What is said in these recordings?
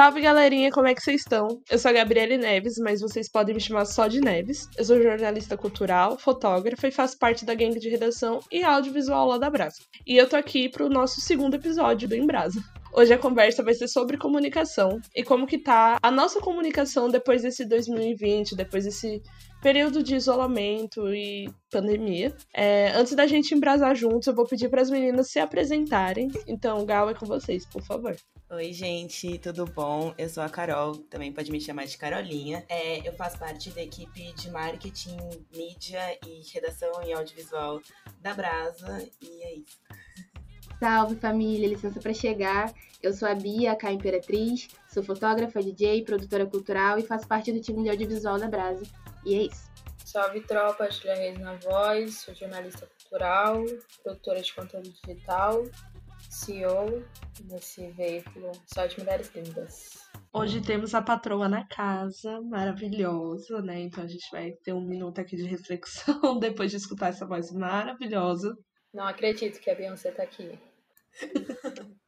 Salve galerinha, como é que vocês estão? Eu sou a Gabriele Neves, mas vocês podem me chamar só de Neves. Eu sou jornalista cultural, fotógrafa e faço parte da gangue de redação e audiovisual lá da Brasa. E eu tô aqui pro nosso segundo episódio do Embrasa. Hoje a conversa vai ser sobre comunicação e como que tá a nossa comunicação depois desse 2020, depois desse período de isolamento e pandemia. É, antes da gente embrasar juntos, eu vou pedir para as meninas se apresentarem. Então, Gal, é com vocês, por favor. Oi, gente, tudo bom? Eu sou a Carol, também pode me chamar de Carolinha. É, eu faço parte da equipe de marketing, mídia e redação em audiovisual da Brasa, e é isso. Salve família, licença para chegar. Eu sou a Bia, a Imperatriz, sou fotógrafa, DJ, produtora cultural e faço parte do time de audiovisual da Brasa. E é isso. Salve tropa, Julia Reis na voz, sou jornalista cultural, produtora de conteúdo digital, CEO desse veículo só de mulheres lindas. Hoje temos a patroa na casa, maravilhosa, né? Então a gente vai ter um minuto aqui de reflexão depois de escutar essa voz maravilhosa. Não acredito que a Beyoncé tá aqui.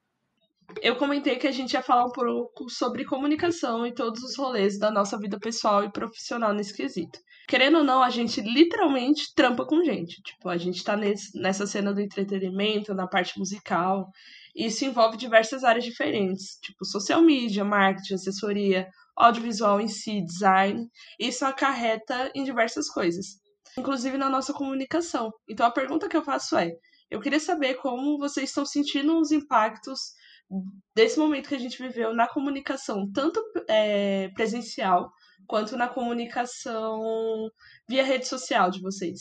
Eu comentei que a gente ia falar um pouco sobre comunicação e todos os rolês da nossa vida pessoal e profissional nesse quesito. Querendo ou não, a gente literalmente trampa com gente. Tipo, a gente tá nesse, nessa cena do entretenimento, na parte musical, e isso envolve diversas áreas diferentes, tipo social media, marketing, assessoria, audiovisual em si, design. Isso acarreta em diversas coisas, inclusive na nossa comunicação. Então a pergunta que eu faço é: eu queria saber como vocês estão sentindo os impactos desse momento que a gente viveu na comunicação, tanto é, presencial quanto na comunicação via rede social de vocês.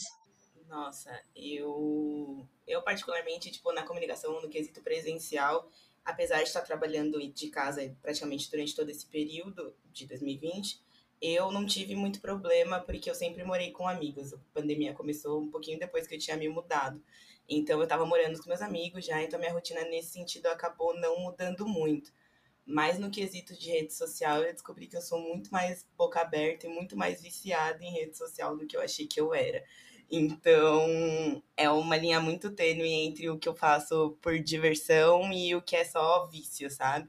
Nossa, eu, eu particularmente, tipo, na comunicação no quesito presencial, apesar de estar trabalhando de casa praticamente durante todo esse período de 2020, eu não tive muito problema porque eu sempre morei com amigos. A pandemia começou um pouquinho depois que eu tinha me mudado. Então eu estava morando com meus amigos já, então minha rotina nesse sentido acabou não mudando muito. Mas no quesito de rede social, eu descobri que eu sou muito mais boca aberta e muito mais viciada em rede social do que eu achei que eu era. Então, é uma linha muito tênue entre o que eu faço por diversão e o que é só vício, sabe?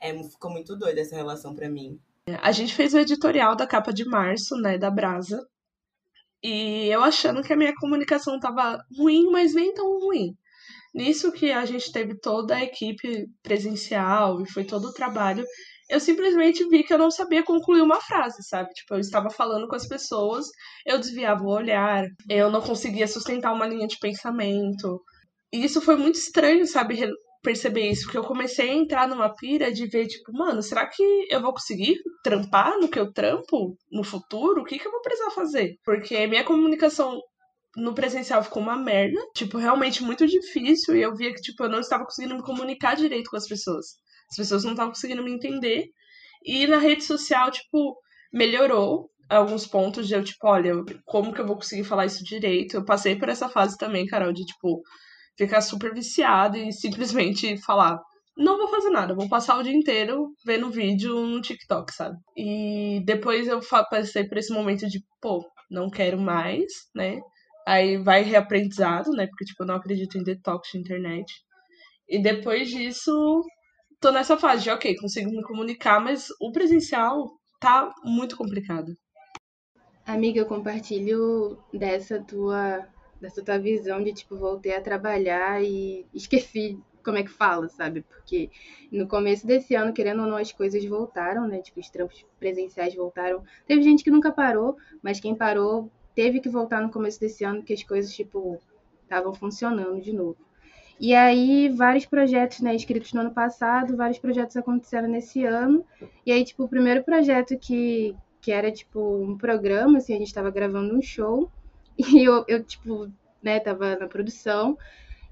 É, ficou muito doida essa relação para mim. A gente fez o editorial da capa de março, né, da Brasa. E eu achando que a minha comunicação tava ruim, mas nem tão ruim. Nisso que a gente teve toda a equipe presencial e foi todo o trabalho, eu simplesmente vi que eu não sabia concluir uma frase, sabe? Tipo, eu estava falando com as pessoas, eu desviava o olhar, eu não conseguia sustentar uma linha de pensamento. E isso foi muito estranho, sabe? perceber isso, porque eu comecei a entrar numa pira de ver, tipo, mano, será que eu vou conseguir trampar no que eu trampo no futuro? O que, que eu vou precisar fazer? Porque minha comunicação no presencial ficou uma merda, tipo, realmente muito difícil, e eu via que, tipo, eu não estava conseguindo me comunicar direito com as pessoas. As pessoas não estavam conseguindo me entender. E na rede social, tipo, melhorou alguns pontos de eu, tipo, olha, como que eu vou conseguir falar isso direito? Eu passei por essa fase também, Carol, de, tipo, ficar super viciado e simplesmente falar: não vou fazer nada, vou passar o dia inteiro vendo vídeo no TikTok, sabe? E depois eu passei por esse momento de, pô, não quero mais, né? Aí vai reaprendizado, né? Porque, tipo, eu não acredito em detox de internet. E depois disso, tô nessa fase de, ok, consigo me comunicar, mas o presencial tá muito complicado. Amiga, eu compartilho dessa tua dessa tua visão de, tipo, voltei a trabalhar e esqueci como é que fala, sabe? Porque no começo desse ano, querendo ou não, as coisas voltaram, né? Tipo, os trampos presenciais voltaram. Teve gente que nunca parou, mas quem parou teve que voltar no começo desse ano, porque as coisas, tipo, estavam funcionando de novo. E aí, vários projetos, né, escritos no ano passado, vários projetos aconteceram nesse ano. E aí, tipo, o primeiro projeto que, que era, tipo, um programa, assim, a gente estava gravando um show. E eu, eu tipo, né, tava na produção.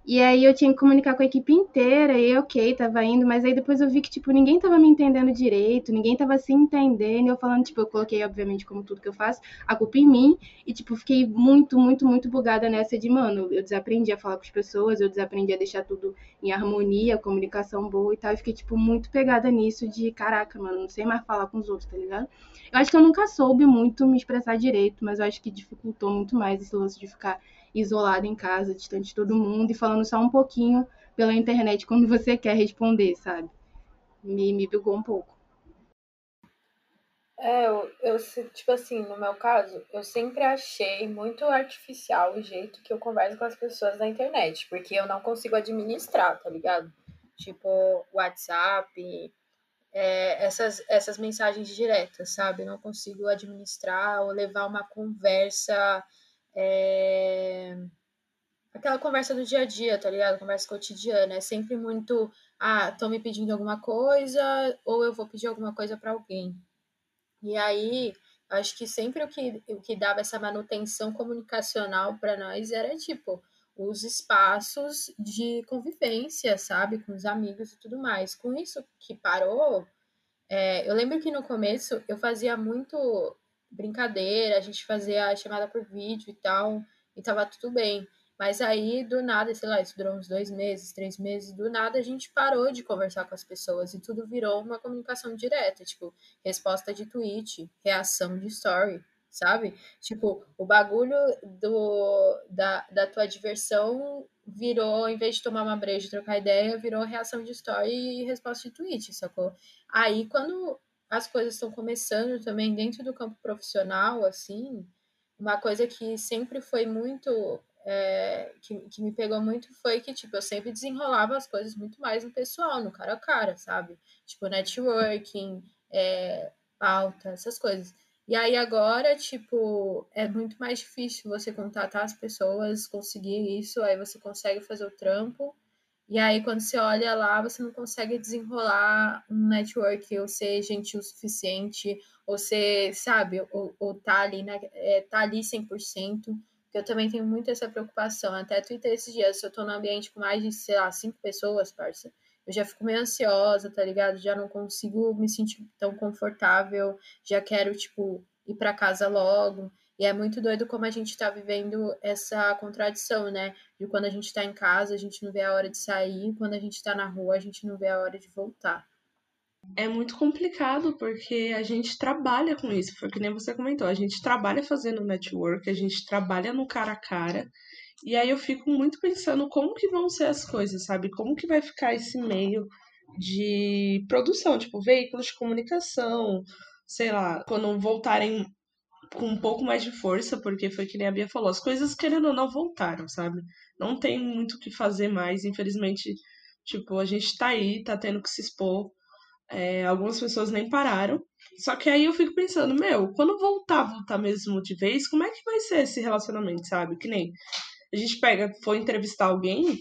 E aí eu tinha que comunicar com a equipe inteira, e ok, tava indo, mas aí depois eu vi que, tipo, ninguém tava me entendendo direito, ninguém tava se entendendo, e eu falando, tipo, eu coloquei, obviamente, como tudo que eu faço, a culpa em mim, e, tipo, fiquei muito, muito, muito bugada nessa de, mano, eu desaprendi a falar com as pessoas, eu desaprendi a deixar tudo em harmonia, comunicação boa e tal, e fiquei, tipo, muito pegada nisso de, caraca, mano, não sei mais falar com os outros, tá ligado? Eu acho que eu nunca soube muito me expressar direito, mas eu acho que dificultou muito mais esse lance de ficar isolado em casa, distante de todo mundo e falando só um pouquinho pela internet quando você quer responder, sabe? Me, me bugou um pouco. É, eu, eu, tipo assim, no meu caso, eu sempre achei muito artificial o jeito que eu converso com as pessoas na internet, porque eu não consigo administrar, tá ligado? Tipo, WhatsApp, é, essas, essas mensagens diretas, sabe? Eu não consigo administrar ou levar uma conversa. É... Aquela conversa do dia a dia, tá ligado? Conversa cotidiana. É sempre muito. Ah, estão me pedindo alguma coisa, ou eu vou pedir alguma coisa para alguém. E aí, acho que sempre o que, o que dava essa manutenção comunicacional para nós era tipo os espaços de convivência, sabe, com os amigos e tudo mais. Com isso que parou, é, eu lembro que no começo eu fazia muito brincadeira, a gente fazia a chamada por vídeo e tal, e tava tudo bem. Mas aí, do nada, sei lá, isso durou uns dois meses, três meses, do nada a gente parou de conversar com as pessoas e tudo virou uma comunicação direta, tipo, resposta de tweet, reação de story, sabe? Tipo, o bagulho do, da, da tua diversão virou, em vez de tomar uma breja e trocar ideia, virou reação de story e resposta de tweet, sacou? Aí, quando as coisas estão começando também dentro do campo profissional, assim, uma coisa que sempre foi muito é, que, que me pegou muito foi que, tipo, eu sempre desenrolava as coisas muito mais no pessoal, no cara a cara, sabe? Tipo, networking, é, pauta, essas coisas. E aí agora, tipo, é muito mais difícil você contatar as pessoas, conseguir isso, aí você consegue fazer o trampo. E aí, quando você olha lá, você não consegue desenrolar um network ou ser gentil o suficiente, ou ser, sabe, ou, ou tá ali, né, é, tá ali 100% eu também tenho muito essa preocupação. Até Twitter esses dias, se eu tô num ambiente com mais de, sei lá, cinco pessoas, parça, eu já fico meio ansiosa, tá ligado? Já não consigo me sentir tão confortável, já quero, tipo, ir para casa logo. E é muito doido como a gente tá vivendo essa contradição, né? De quando a gente tá em casa, a gente não vê a hora de sair, quando a gente tá na rua, a gente não vê a hora de voltar. É muito complicado porque a gente trabalha com isso, foi que nem você comentou, a gente trabalha fazendo network, a gente trabalha no cara a cara, e aí eu fico muito pensando como que vão ser as coisas, sabe? Como que vai ficar esse meio de produção, tipo, veículos de comunicação, sei lá, quando voltarem com um pouco mais de força, porque foi que nem a Bia falou, as coisas querendo ou não voltaram, sabe? Não tem muito o que fazer mais, infelizmente, tipo, a gente tá aí, tá tendo que se expor é, algumas pessoas nem pararam. Só que aí eu fico pensando, meu, quando voltar, voltar mesmo de vez, como é que vai ser esse relacionamento, sabe? Que nem a gente pega, for entrevistar alguém,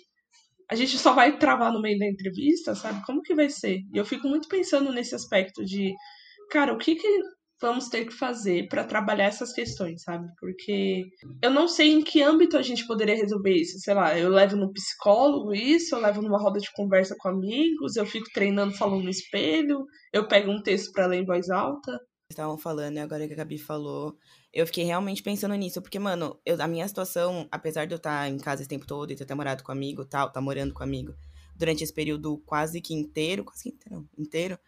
a gente só vai travar no meio da entrevista, sabe? Como que vai ser? E eu fico muito pensando nesse aspecto de, cara, o que que vamos ter que fazer para trabalhar essas questões, sabe? Porque eu não sei em que âmbito a gente poderia resolver isso. Sei lá, eu levo no psicólogo isso, eu levo numa roda de conversa com amigos, eu fico treinando falando no espelho, eu pego um texto para ler em voz alta. Estavam falando, e agora que a Gabi falou, eu fiquei realmente pensando nisso, porque, mano, eu, a minha situação, apesar de eu estar em casa esse tempo todo e ter morado com amigo tal, tá morando com amigo, durante esse período quase que inteiro, quase que inteiro, inteiro,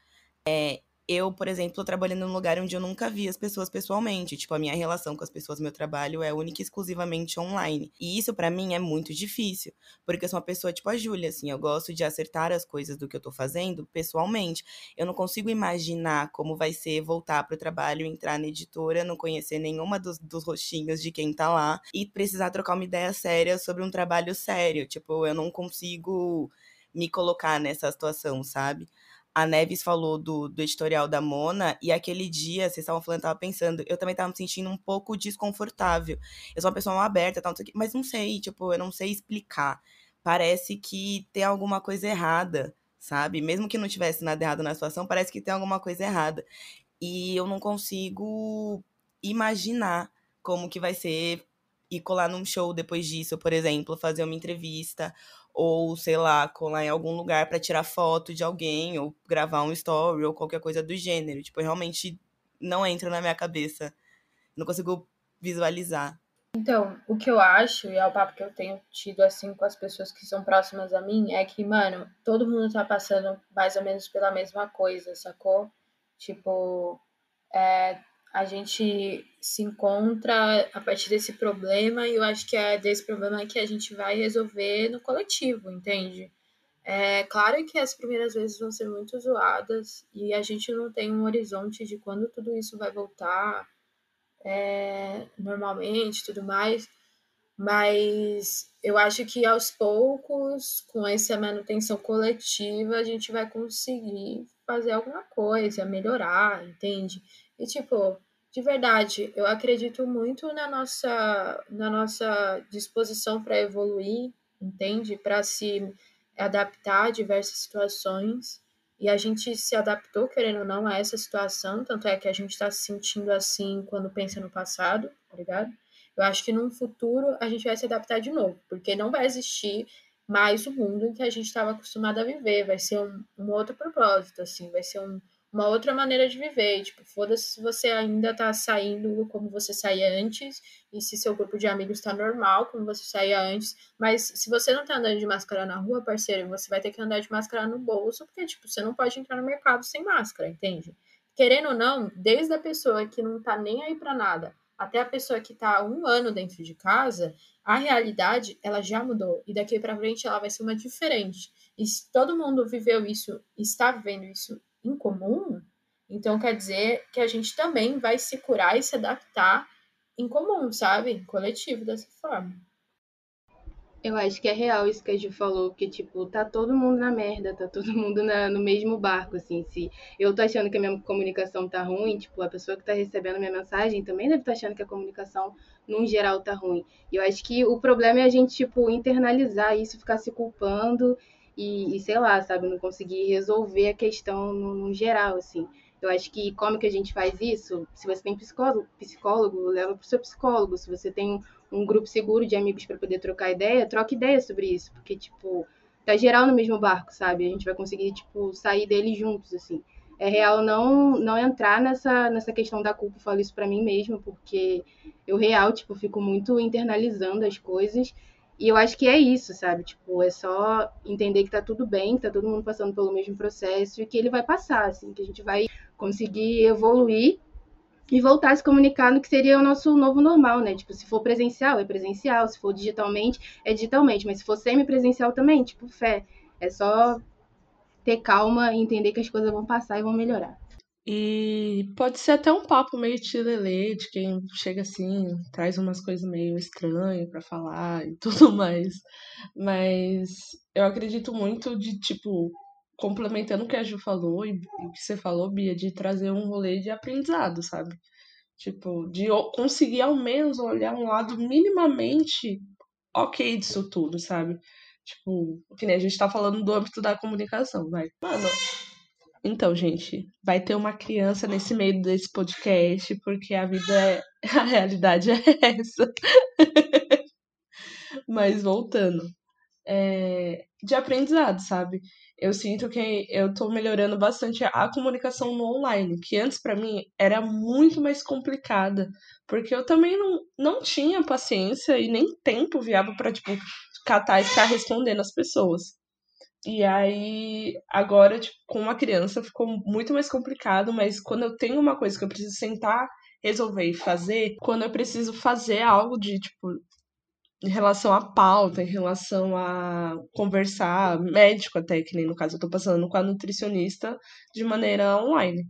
é, eu, por exemplo, trabalhando num lugar onde eu nunca vi as pessoas pessoalmente. Tipo, a minha relação com as pessoas meu trabalho é única e exclusivamente online. E isso para mim é muito difícil, porque eu sou uma pessoa tipo a Júlia, assim, eu gosto de acertar as coisas do que eu tô fazendo pessoalmente. Eu não consigo imaginar como vai ser voltar pro trabalho, entrar na editora, não conhecer nenhuma dos, dos rostinhos de quem tá lá e precisar trocar uma ideia séria sobre um trabalho sério. Tipo, eu não consigo me colocar nessa situação, sabe? A Neves falou do, do editorial da Mona, e aquele dia, vocês estavam falando, eu tava pensando, eu também tava me sentindo um pouco desconfortável. Eu sou uma pessoa mal aberta, tal, não mas não sei, tipo, eu não sei explicar. Parece que tem alguma coisa errada, sabe? Mesmo que não tivesse nada errado na situação, parece que tem alguma coisa errada. E eu não consigo imaginar como que vai ser ir colar num show depois disso, por exemplo, fazer uma entrevista, ou sei lá, colar em algum lugar para tirar foto de alguém, ou gravar um story, ou qualquer coisa do gênero. Tipo, realmente não entra na minha cabeça. Não consigo visualizar. Então, o que eu acho, e é o papo que eu tenho tido assim com as pessoas que são próximas a mim, é que, mano, todo mundo tá passando mais ou menos pela mesma coisa, sacou? Tipo, é, a gente se encontra a partir desse problema e eu acho que é desse problema que a gente vai resolver no coletivo, entende? É claro que as primeiras vezes vão ser muito zoadas e a gente não tem um horizonte de quando tudo isso vai voltar é, normalmente tudo mais, mas eu acho que aos poucos, com essa manutenção coletiva, a gente vai conseguir fazer alguma coisa, melhorar, entende? E tipo, de verdade, eu acredito muito na nossa, na nossa disposição para evoluir, entende? Para se adaptar a diversas situações. E a gente se adaptou, querendo ou não, a essa situação, tanto é que a gente está se sentindo assim quando pensa no passado, tá ligado? Eu acho que no futuro a gente vai se adaptar de novo, porque não vai existir mais o mundo em que a gente estava acostumado a viver, vai ser um, um outro propósito, assim, vai ser um, uma outra maneira de viver. E, tipo, foda-se se você ainda tá saindo como você saía antes, e se seu grupo de amigos tá normal, como você saía antes. Mas se você não tá andando de máscara na rua, parceiro, você vai ter que andar de máscara no bolso, porque, tipo, você não pode entrar no mercado sem máscara, entende? Querendo ou não, desde a pessoa que não tá nem aí pra nada até a pessoa que tá um ano dentro de casa, a realidade ela já mudou. E daqui para frente ela vai ser uma diferente. E se todo mundo viveu isso, está vivendo isso em comum, então quer dizer que a gente também vai se curar e se adaptar em comum, sabe? Coletivo dessa forma. Eu acho que é real isso que a Ju falou, que, tipo, tá todo mundo na merda, tá todo mundo na, no mesmo barco, assim. Se eu tô achando que a minha comunicação tá ruim, tipo, a pessoa que tá recebendo minha mensagem também deve estar tá achando que a comunicação, num geral, tá ruim. E eu acho que o problema é a gente, tipo, internalizar isso, ficar se culpando e, e, sei lá, sabe, não conseguir resolver a questão no, no, geral, assim. Eu acho que como que a gente faz isso? Se você tem psicólogo, psicólogo leva para o seu psicólogo. Se você tem um grupo seguro de amigos para poder trocar ideia, troca ideia sobre isso, porque, tipo, tá geral no mesmo barco, sabe? A gente vai conseguir, tipo, sair dele juntos, assim. É real não não entrar nessa, nessa questão da culpa, eu falo isso para mim mesma, porque eu real, tipo, fico muito internalizando as coisas e eu acho que é isso, sabe? Tipo, é só entender que tá tudo bem, que tá todo mundo passando pelo mesmo processo e que ele vai passar, assim, que a gente vai conseguir evoluir e voltar a se comunicar no que seria o nosso novo normal, né? Tipo, se for presencial, é presencial, se for digitalmente, é digitalmente, mas se for semi-presencial também, tipo, fé. É só ter calma e entender que as coisas vão passar e vão melhorar. E pode ser até um papo meio tilelê, de quem chega assim, traz umas coisas meio estranhas para falar e tudo mais. Mas eu acredito muito de, tipo, complementando o que a Ju falou e o que você falou, Bia, de trazer um rolê de aprendizado, sabe? Tipo, de conseguir ao menos olhar um lado minimamente ok disso tudo, sabe? Tipo, que nem a gente tá falando do âmbito da comunicação, vai. Mano, então, gente, vai ter uma criança nesse meio desse podcast, porque a vida é. A realidade é essa. Mas voltando. É, de aprendizado, sabe? Eu sinto que eu tô melhorando bastante a comunicação no online, que antes para mim era muito mais complicada, porque eu também não, não tinha paciência e nem tempo viável para tipo catar e ficar respondendo as pessoas. E aí, agora, tipo, com uma criança ficou muito mais complicado, mas quando eu tenho uma coisa que eu preciso sentar, resolver e fazer, quando eu preciso fazer algo de, tipo, em relação à pauta, em relação a conversar, médico até, que nem no caso eu tô passando com a nutricionista de maneira online.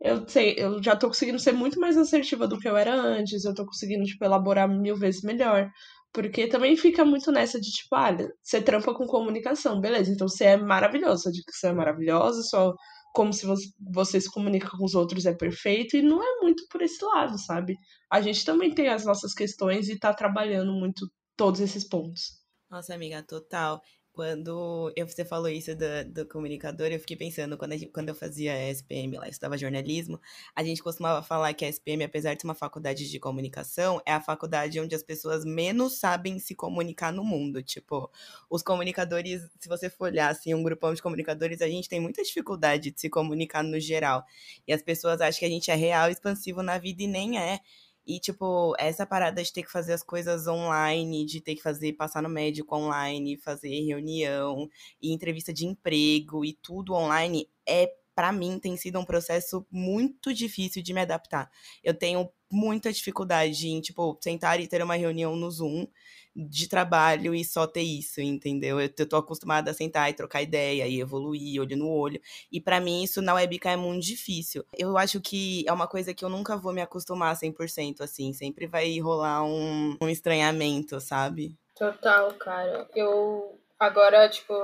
Eu sei, eu já tô conseguindo ser muito mais assertiva do que eu era antes, eu tô conseguindo, tipo, elaborar mil vezes melhor. Porque também fica muito nessa de tipo, olha, ah, você trampa com comunicação, beleza, então você é maravilhoso, sua dicção é maravilhosa, só como se você, você se comunica com os outros é perfeito, e não é muito por esse lado, sabe? A gente também tem as nossas questões e tá trabalhando muito todos esses pontos. Nossa, amiga, total. Quando eu, você falou isso do, do comunicador, eu fiquei pensando, quando, gente, quando eu fazia SPM lá, estudava jornalismo, a gente costumava falar que a SPM, apesar de ser uma faculdade de comunicação, é a faculdade onde as pessoas menos sabem se comunicar no mundo. Tipo, os comunicadores, se você for olhar, assim, um grupão de comunicadores, a gente tem muita dificuldade de se comunicar no geral. E as pessoas acham que a gente é real expansivo na vida e nem é. E, tipo, essa parada de ter que fazer as coisas online, de ter que fazer, passar no médico online, fazer reunião e entrevista de emprego e tudo online, é, para mim, tem sido um processo muito difícil de me adaptar. Eu tenho muita dificuldade em, tipo, sentar e ter uma reunião no Zoom de trabalho e só ter isso, entendeu? Eu, eu tô acostumada a sentar e trocar ideia e evoluir olho no olho. E para mim isso na webcam é muito difícil. Eu acho que é uma coisa que eu nunca vou me acostumar 100%, assim. Sempre vai rolar um, um estranhamento, sabe? Total, cara. Eu agora, tipo,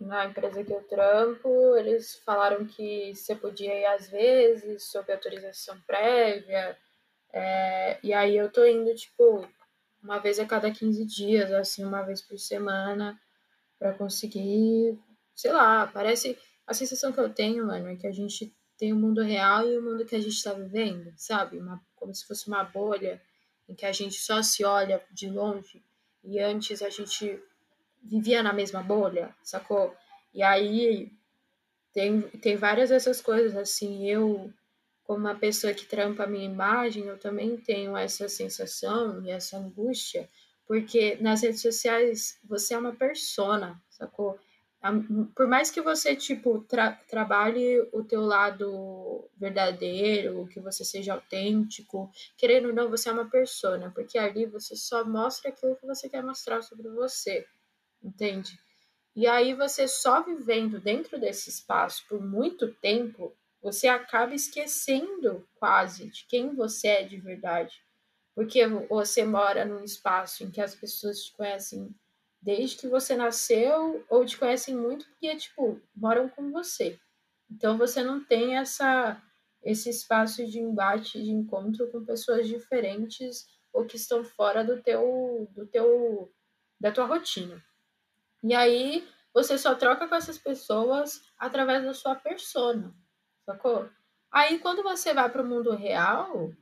na empresa que eu trampo, eles falaram que você podia ir às vezes, sob autorização prévia. É, e aí eu tô indo, tipo, uma vez a cada 15 dias, assim, uma vez por semana, para conseguir, sei lá, parece. A sensação que eu tenho, mano, é que a gente tem o mundo real e o mundo que a gente está vivendo, sabe? Uma, como se fosse uma bolha em que a gente só se olha de longe e antes a gente vivia na mesma bolha, sacou? E aí tem, tem várias dessas coisas, assim, eu como uma pessoa que trampa a minha imagem, eu também tenho essa sensação e essa angústia, porque nas redes sociais você é uma persona, sacou? Por mais que você, tipo, tra trabalhe o teu lado verdadeiro, que você seja autêntico, querendo ou não, você é uma persona, porque ali você só mostra aquilo que você quer mostrar sobre você, entende? E aí você só vivendo dentro desse espaço por muito tempo, você acaba esquecendo quase de quem você é de verdade. Porque você mora num espaço em que as pessoas te conhecem desde que você nasceu ou te conhecem muito porque, tipo, moram com você. Então você não tem essa esse espaço de embate, de encontro com pessoas diferentes ou que estão fora do teu do teu da tua rotina. E aí você só troca com essas pessoas através da sua persona sacou? Aí quando você vai para o mundo real,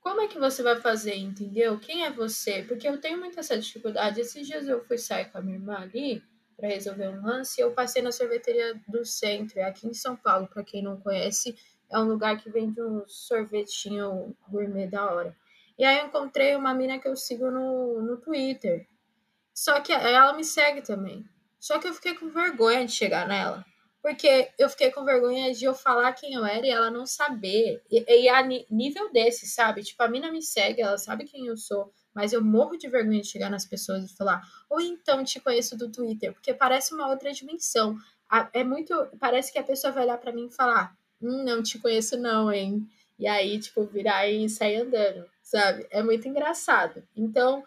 como é que você vai fazer, entendeu? Quem é você? Porque eu tenho muita essa dificuldade. Esses dias eu fui sair com a minha irmã ali para resolver um lance e eu passei na sorveteria do centro, é aqui em São Paulo, para quem não conhece, é um lugar que vende um sorvetinho gourmet da hora. E aí eu encontrei uma mina que eu sigo no, no Twitter. Só que ela me segue também. Só que eu fiquei com vergonha de chegar nela. Porque eu fiquei com vergonha de eu falar quem eu era e ela não saber. E, e a nível desse, sabe? Tipo, a mina me segue, ela sabe quem eu sou, mas eu morro de vergonha de chegar nas pessoas e falar, ou então te conheço do Twitter, porque parece uma outra dimensão. É muito. Parece que a pessoa vai olhar para mim e falar, hum, não te conheço, não, hein? E aí, tipo, virar e sair andando, sabe? É muito engraçado. Então,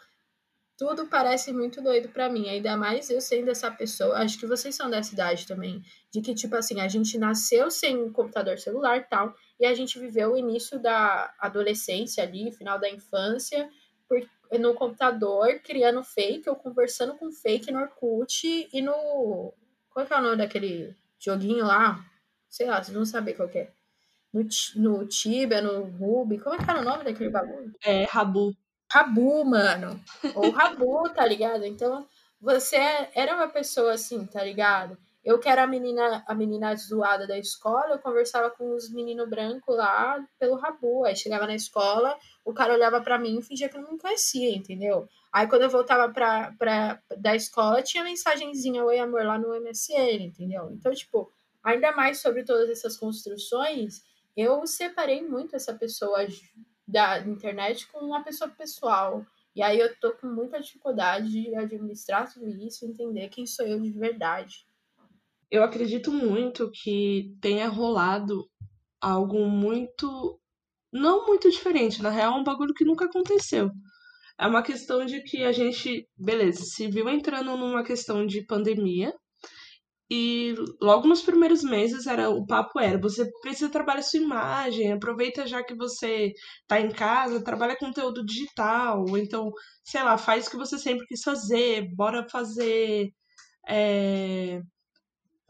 tudo parece muito doido para mim, ainda mais eu sendo essa pessoa. Acho que vocês são dessa idade também, de que tipo assim, a gente nasceu sem computador celular e tal, e a gente viveu o início da adolescência ali, final da infância, por, no computador, criando fake ou conversando com fake no Orkut e no qual é, é o nome daquele joguinho lá? Sei lá, vocês vão saber qual é. No, no Tibia, no Ruby, como é que era o nome daquele bagulho? É, Rabu. Rabu, mano. Ou Rabu, tá ligado? Então, você era uma pessoa assim, tá ligado? Eu que era a menina, a menina zoada da escola, eu conversava com os meninos brancos lá pelo Rabu. Aí chegava na escola, o cara olhava para mim e fingia que eu não me conhecia, entendeu? Aí quando eu voltava pra, pra, da escola, tinha mensagenzinha Oi Amor lá no MSN, entendeu? Então, tipo, ainda mais sobre todas essas construções, eu separei muito essa pessoa da internet com uma pessoa pessoal. E aí eu tô com muita dificuldade de administrar tudo isso, entender quem sou eu de verdade. Eu acredito muito que tenha rolado algo muito. Não muito diferente, na real, é um bagulho que nunca aconteceu. É uma questão de que a gente, beleza, se viu entrando numa questão de pandemia, e logo nos primeiros meses era o papo era, você precisa trabalhar sua imagem, aproveita já que você tá em casa, trabalha conteúdo digital, ou então, sei lá, faz o que você sempre quis fazer, bora fazer é,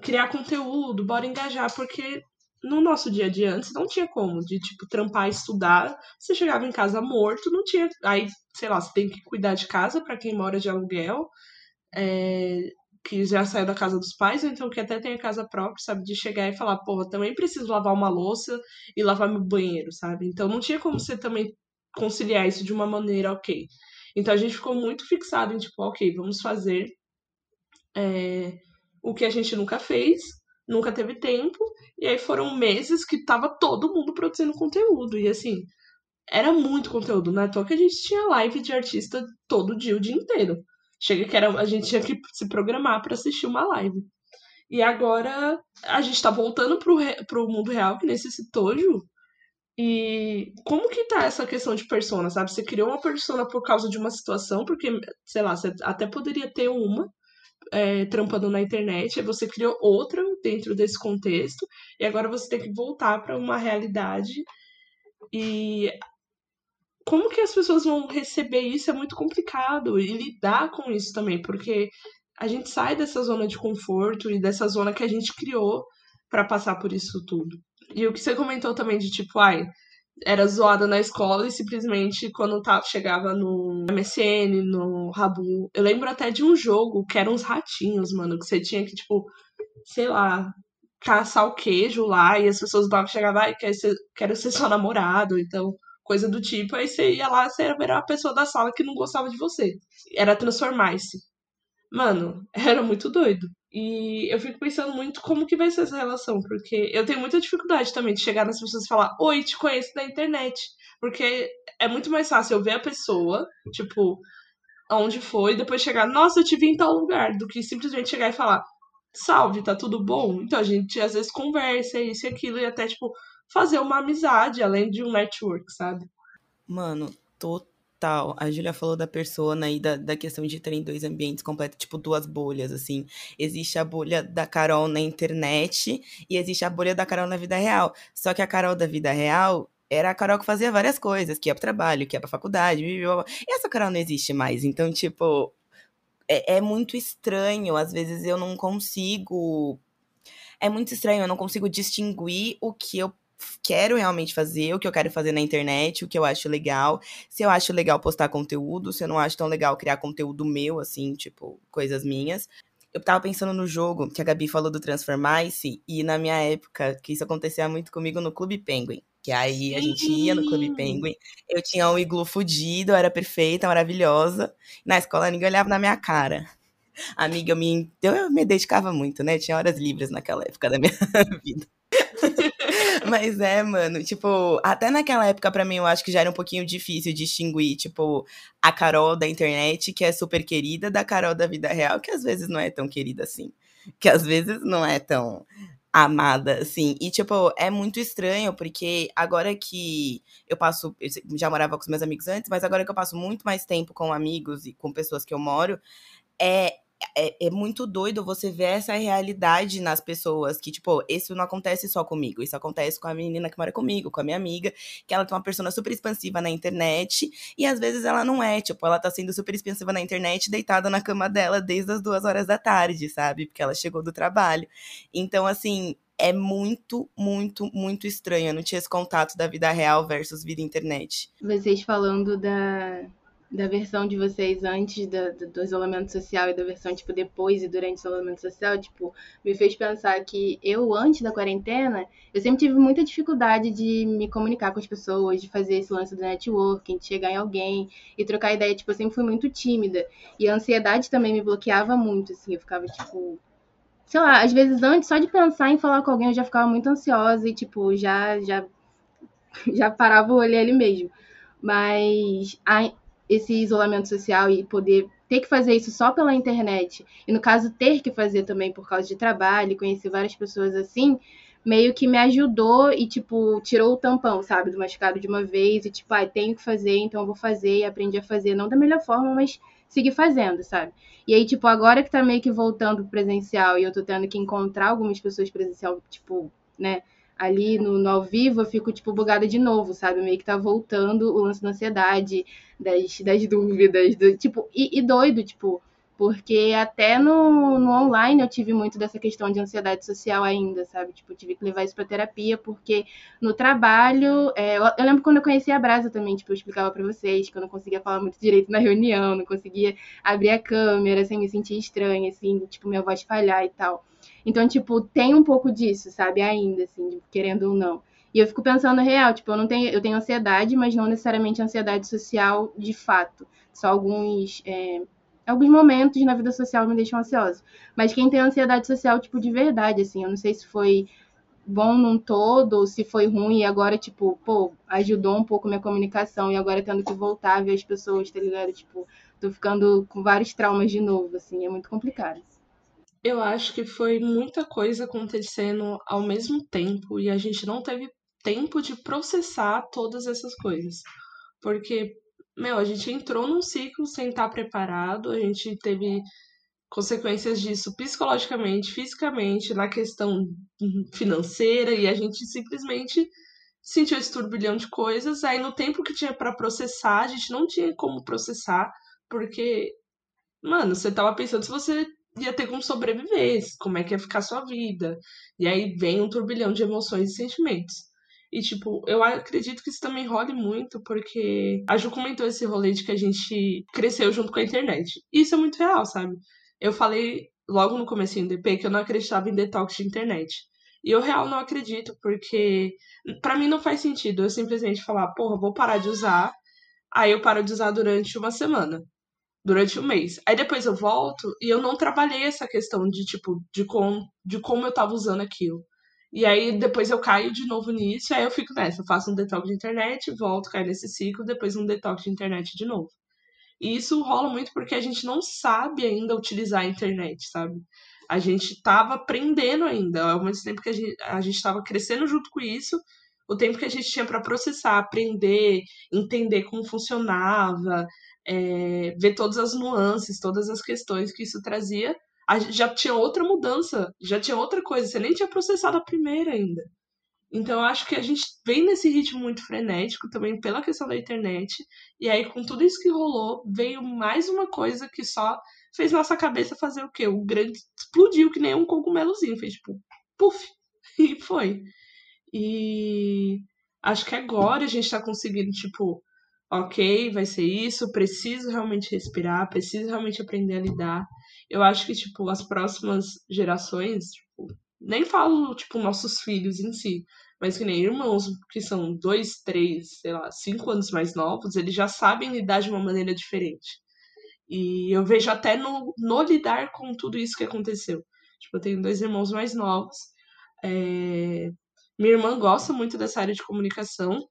criar conteúdo, bora engajar, porque no nosso dia a dia antes não tinha como, de tipo, trampar, estudar, você chegava em casa morto, não tinha. Aí, sei lá, você tem que cuidar de casa para quem mora de aluguel. É, que já saiu da casa dos pais, ou então que até tem a casa própria, sabe? De chegar e falar, porra, também preciso lavar uma louça e lavar meu banheiro, sabe? Então não tinha como você também conciliar isso de uma maneira ok. Então a gente ficou muito fixado em, tipo, ok, vamos fazer é, o que a gente nunca fez, nunca teve tempo, e aí foram meses que tava todo mundo produzindo conteúdo, e assim, era muito conteúdo, não é toa que a gente tinha live de artista todo dia, o dia inteiro. Chega que era, a gente tinha que se programar para assistir uma live. E agora a gente tá voltando pro, re, pro mundo real, que necessitou, Ju. E como que tá essa questão de persona, sabe? Você criou uma persona por causa de uma situação, porque, sei lá, você até poderia ter uma é, trampando na internet, aí você criou outra dentro desse contexto, e agora você tem que voltar para uma realidade. E como que as pessoas vão receber isso é muito complicado e lidar com isso também, porque a gente sai dessa zona de conforto e dessa zona que a gente criou para passar por isso tudo. E o que você comentou também de tipo, ai, era zoada na escola e simplesmente quando tá, chegava no MSN, no Rabu. Eu lembro até de um jogo que eram uns ratinhos, mano, que você tinha que, tipo, sei lá, caçar o queijo lá e as pessoas chegavam, ai, quero ser, quero ser seu namorado, então, coisa do tipo. Aí você ia lá, você era a pessoa da sala que não gostava de você. Era transformar-se. Mano, era muito doido. E eu fico pensando muito como que vai ser essa relação, porque eu tenho muita dificuldade também de chegar nas pessoas e falar, oi, te conheço da internet. Porque é muito mais fácil eu ver a pessoa, tipo, aonde foi, e depois chegar, nossa, eu te vi em tal lugar, do que simplesmente chegar e falar, salve, tá tudo bom? Então a gente às vezes conversa, isso e aquilo, e até, tipo, fazer uma amizade, além de um network, sabe? Mano, total. A Julia falou da persona e da, da questão de terem dois ambientes completos, tipo duas bolhas, assim. Existe a bolha da Carol na internet e existe a bolha da Carol na vida real. Só que a Carol da vida real era a Carol que fazia várias coisas, que ia pro trabalho, que ia pra faculdade, blá, blá, blá. e essa Carol não existe mais. Então, tipo, é, é muito estranho. Às vezes eu não consigo. É muito estranho, eu não consigo distinguir o que eu quero realmente fazer, o que eu quero fazer na internet, o que eu acho legal. Se eu acho legal postar conteúdo, se eu não acho tão legal criar conteúdo meu, assim, tipo, coisas minhas. Eu tava pensando no jogo que a Gabi falou do Transformice, e na minha época, que isso acontecia muito comigo no Clube Penguin. Que aí a gente ia no Clube Penguin, eu tinha um iglu fudido, eu era perfeita, maravilhosa. Na escola ninguém olhava na minha cara. Amiga, eu me, eu me dedicava muito, né? Tinha horas livres naquela época da minha vida. Mas é, mano, tipo, até naquela época para mim eu acho que já era um pouquinho difícil distinguir, tipo, a Carol da internet, que é super querida, da Carol da vida real, que às vezes não é tão querida assim. Que às vezes não é tão amada, assim. E, tipo, é muito estranho, porque agora que eu passo. Eu já morava com os meus amigos antes, mas agora que eu passo muito mais tempo com amigos e com pessoas que eu moro, é, é, é, muito doido você ver essa realidade nas pessoas, que, tipo, isso não acontece só comigo, isso acontece com a menina que mora comigo, com a minha amiga, que ela tem uma persona super expansiva na internet, e às vezes ela não é, tipo, ela tá sendo super expansiva na internet, deitada na cama dela desde as duas horas da tarde, sabe? Porque ela chegou do trabalho. Então, assim, é muito, muito, muito estranho. Eu não tinha esse contato da vida real versus vida internet. Vocês falando da, da versão de vocês antes da, do, isolamento social e da versão, tipo, depois e durante o isolamento social, tipo, me fez pensar que eu, antes da quarentena, eu sempre tive muita dificuldade de me comunicar com as pessoas, de fazer esse lance do networking, de chegar em alguém e trocar ideia. Tipo, eu sempre fui muito tímida. E a ansiedade também me bloqueava muito, assim, eu ficava, tipo, sei lá, às vezes antes, só de pensar em falar com alguém, eu já ficava muito ansiosa e, tipo, já, já, já parava o olho ali mesmo. Mas a, esse isolamento social e poder ter que fazer isso só pela internet, e no caso ter que fazer também por causa de trabalho, conhecer várias pessoas assim, meio que me ajudou e, tipo, tirou o tampão, sabe, do machucado de uma vez, e tipo, ah, tenho que fazer, então vou fazer, e aprendi a fazer, não da melhor forma, mas seguir fazendo, sabe? E aí, tipo, agora que tá meio que voltando presencial e eu tô tendo que encontrar algumas pessoas presencial, tipo, né, ali no, no, ao vivo, eu fico, tipo, bugada de novo, sabe? Meio que tá voltando o lance da ansiedade, das, das dúvidas, do, tipo, e, e doido, tipo, porque até no, no online eu tive muito dessa questão de ansiedade social ainda, sabe? Tipo, tive que levar isso pra terapia, porque no trabalho. É, eu, eu, lembro quando eu conheci a Brasa também, tipo, eu explicava pra vocês que eu não conseguia falar muito direito na reunião, não conseguia abrir a câmera sem me sentir estranha, assim, tipo, minha voz falhar e tal. Então, tipo, tem um pouco disso, sabe? Ainda, assim, querendo ou não. E eu fico pensando real, tipo, eu não tenho, eu tenho ansiedade, mas não necessariamente ansiedade social de fato. Só alguns, é, alguns momentos na vida social me deixam ansiosa. Mas quem tem ansiedade social, tipo, de verdade, assim, eu não sei se foi bom num todo, ou se foi ruim e agora, tipo, pô, ajudou um pouco minha comunicação e agora tendo que voltar a ver as pessoas, tá ligado? Tipo, tô ficando com vários traumas de novo, assim, é muito complicado. Eu acho que foi muita coisa acontecendo ao mesmo tempo e a gente não teve tempo de processar todas essas coisas. Porque, meu, a gente entrou num ciclo sem estar preparado, a gente teve consequências disso psicologicamente, fisicamente, na questão financeira, e a gente simplesmente sentiu esse turbilhão de coisas. Aí, no tempo que tinha para processar, a gente não tinha como processar, porque, mano, você tava pensando se você ia ter como sobreviver, como é que ia ficar a sua vida. E aí vem um turbilhão de emoções e sentimentos. E, tipo, eu acredito que isso também role muito, porque a Ju comentou esse rolê de que a gente cresceu junto com a internet. E isso é muito real, sabe? Eu falei logo no comecinho do EP que eu não acreditava em detox de internet. E eu real não acredito, porque para mim não faz sentido eu simplesmente falar, porra, vou parar de usar. Aí eu paro de usar durante uma semana, durante um mês. Aí depois eu volto e eu não trabalhei essa questão de tipo de com, de como eu tava usando aquilo. E aí depois eu caio de novo nisso, aí eu fico nessa, eu faço um detox de internet, volto, caio nesse ciclo, depois um detox de internet de novo. E isso rola muito porque a gente não sabe ainda utilizar a internet, sabe? A gente estava aprendendo ainda, ao mesmo tempo que a gente a estava crescendo junto com isso, o tempo que a gente tinha para processar, aprender, entender como funcionava, é, ver todas as nuances, todas as questões que isso trazia, já tinha outra mudança, já tinha outra coisa, você nem tinha processado a primeira ainda. Então eu acho que a gente vem nesse ritmo muito frenético também pela questão da internet. E aí, com tudo isso que rolou, veio mais uma coisa que só fez nossa cabeça fazer o quê? O grande explodiu que nem um cogumelozinho, fez tipo, puf, e foi. E acho que agora a gente tá conseguindo, tipo, ok, vai ser isso, preciso realmente respirar, preciso realmente aprender a lidar. Eu acho que, tipo, as próximas gerações, tipo, nem falo, tipo, nossos filhos em si, mas que nem irmãos que são dois, três, sei lá, cinco anos mais novos, eles já sabem lidar de uma maneira diferente. E eu vejo até no, no lidar com tudo isso que aconteceu. Tipo, eu tenho dois irmãos mais novos. É... Minha irmã gosta muito dessa área de comunicação.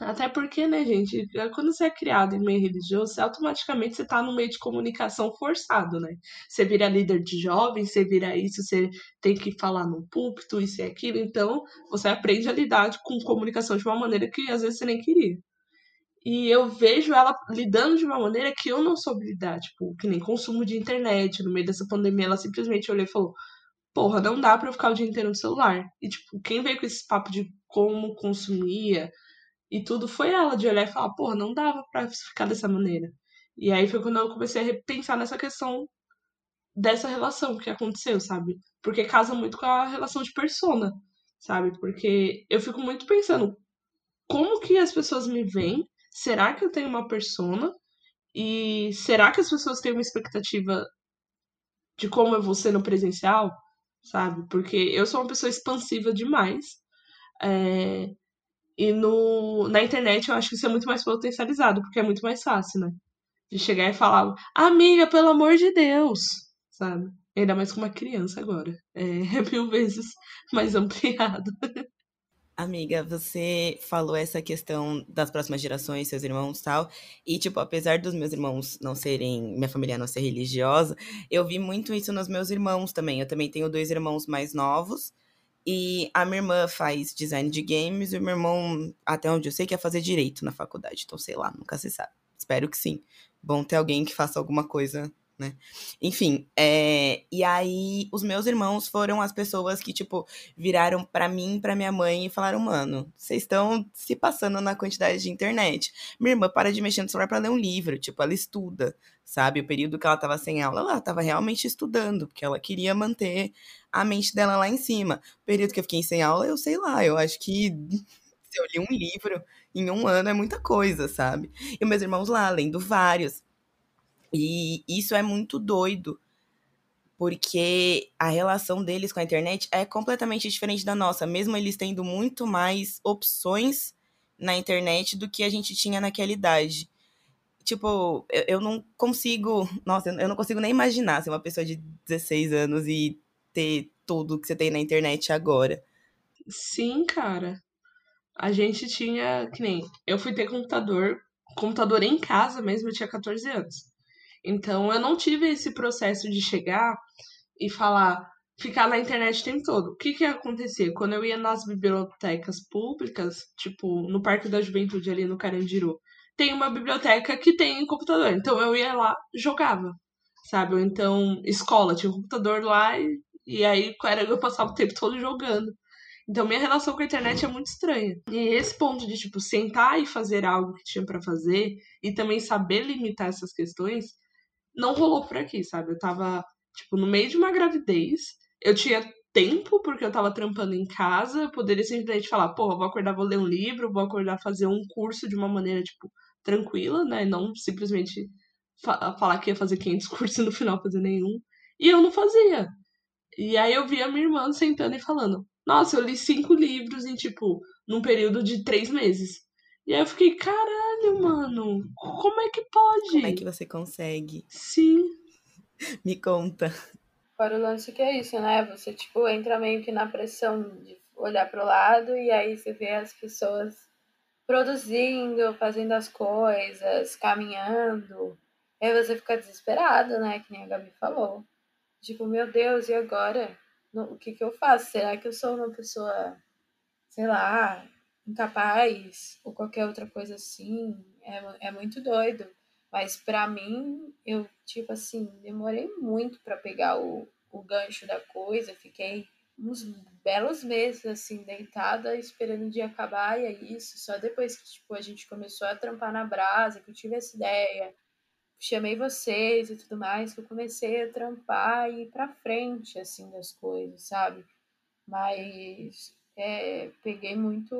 Até porque, né, gente, quando você é criado em meio religioso, você, automaticamente você tá no meio de comunicação forçado, né? Você vira líder de jovens, você vira isso, você tem que falar no púlpito, isso e aquilo. Então, você aprende a lidar com comunicação de uma maneira que às vezes você nem queria. E eu vejo ela lidando de uma maneira que eu não soube lidar, tipo, que nem consumo de internet. No meio dessa pandemia, ela simplesmente olhou e falou: Porra, não dá pra eu ficar o dia inteiro no celular. E, tipo, quem veio com esse papo de como consumia e tudo foi ela de olhar e falar, porra, não dava pra ficar dessa maneira. E aí foi quando eu comecei a repensar nessa questão dessa relação que aconteceu, sabe? Porque casa muito com a relação de persona, sabe? Porque eu fico muito pensando como que as pessoas me veem? Será que eu tenho uma persona? E será que as pessoas têm uma expectativa de como eu vou ser no presencial? Sabe? Porque eu sou uma pessoa expansiva demais. É... E no, na internet eu acho que isso é muito mais potencializado, porque é muito mais fácil, né? De chegar e falar, amiga, pelo amor de Deus, sabe? Ainda mais com uma criança agora. É, é mil vezes mais ampliado. Amiga, você falou essa questão das próximas gerações, seus irmãos tal. E, tipo, apesar dos meus irmãos não serem. Minha família não ser religiosa, eu vi muito isso nos meus irmãos também. Eu também tenho dois irmãos mais novos. E a minha irmã faz design de games e o meu irmão, até onde eu sei, quer fazer direito na faculdade. Então, sei lá, nunca se sabe. Espero que sim. Bom ter alguém que faça alguma coisa né? Enfim, é... e aí os meus irmãos foram as pessoas que, tipo, viraram para mim, para minha mãe e falaram: mano, vocês estão se passando na quantidade de internet. Minha irmã para de mexer no celular para ler um livro, tipo, ela estuda, sabe? O período que ela tava sem aula, ela tava realmente estudando, porque ela queria manter a mente dela lá em cima. O período que eu fiquei sem aula, eu sei lá, eu acho que se eu li um livro em um ano é muita coisa, sabe? E meus irmãos lá, lendo vários. E isso é muito doido, porque a relação deles com a internet é completamente diferente da nossa, mesmo eles tendo muito mais opções na internet do que a gente tinha naquela idade. Tipo, eu, eu não consigo. Nossa, eu não consigo nem imaginar ser uma pessoa de 16 anos e ter tudo que você tem na internet agora. Sim, cara. A gente tinha, que nem, eu fui ter computador, computador em casa mesmo, eu tinha 14 anos. Então eu não tive esse processo de chegar e falar, ficar na internet o tempo todo. O que que acontecia? Quando eu ia nas bibliotecas públicas, tipo, no Parque da Juventude ali no Carandiru, tem uma biblioteca que tem computador. Então eu ia lá, jogava, sabe? Ou então, escola, tinha um computador lá e, e aí era, eu passava o tempo todo jogando. Então minha relação com a internet é muito estranha. E esse ponto de, tipo, sentar e fazer algo que tinha para fazer e também saber limitar essas questões, não rolou por aqui, sabe? Eu tava, tipo, no meio de uma gravidez, eu tinha tempo, porque eu tava trampando em casa, eu poderia simplesmente falar, pô, vou acordar, vou ler um livro, vou acordar, fazer um curso de uma maneira, tipo, tranquila, né? Não simplesmente fa falar que ia fazer 500 cursos e no final fazer nenhum. E eu não fazia. E aí eu vi a minha irmã sentando e falando, nossa, eu li cinco livros em, tipo, num período de três meses. E aí eu fiquei, caralho, mano, como é que pode? Como é que você consegue? Sim. Me conta. Fora o lance que é isso, né? Você, tipo, entra meio que na pressão de olhar pro lado e aí você vê as pessoas produzindo, fazendo as coisas, caminhando. E aí você fica desesperado, né? Que nem a Gabi falou. Tipo, meu Deus, e agora? O que que eu faço? Será que eu sou uma pessoa, sei lá, incapaz? Ou qualquer outra coisa assim? É, é muito doido. Mas para mim, eu, tipo assim, demorei muito para pegar o, o gancho da coisa. Fiquei uns belos meses, assim, deitada, esperando o dia acabar, e é isso. Só depois que, tipo, a gente começou a trampar na brasa, que eu tive essa ideia, chamei vocês e tudo mais, que eu comecei a trampar e ir pra frente, assim, das coisas, sabe? Mas é, peguei muito